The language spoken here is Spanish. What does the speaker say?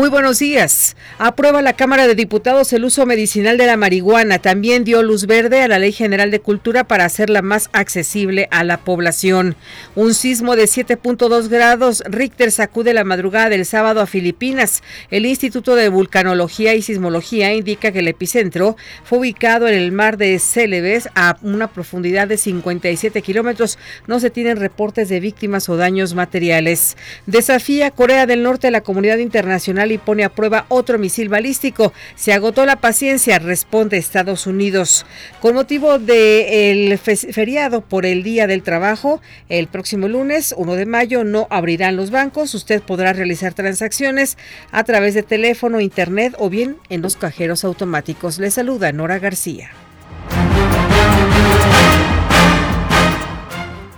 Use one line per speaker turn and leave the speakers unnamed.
Muy buenos días. Aprueba la Cámara de Diputados el uso medicinal de la marihuana. También dio luz verde a la Ley General de Cultura para hacerla más accesible a la población. Un sismo de 7.2 grados Richter sacude la madrugada del sábado a Filipinas. El Instituto de Vulcanología y Sismología indica que el epicentro fue ubicado en el mar de Celebes a una profundidad de 57 kilómetros. No se tienen reportes de víctimas o daños materiales. Desafía Corea del Norte a la comunidad internacional y pone a prueba otro misil balístico. Se agotó la paciencia, responde Estados Unidos. Con motivo del feriado por el Día del Trabajo, el próximo lunes, 1 de mayo, no abrirán los bancos. Usted podrá realizar transacciones a través de teléfono, internet o bien en los cajeros automáticos. Le saluda Nora García.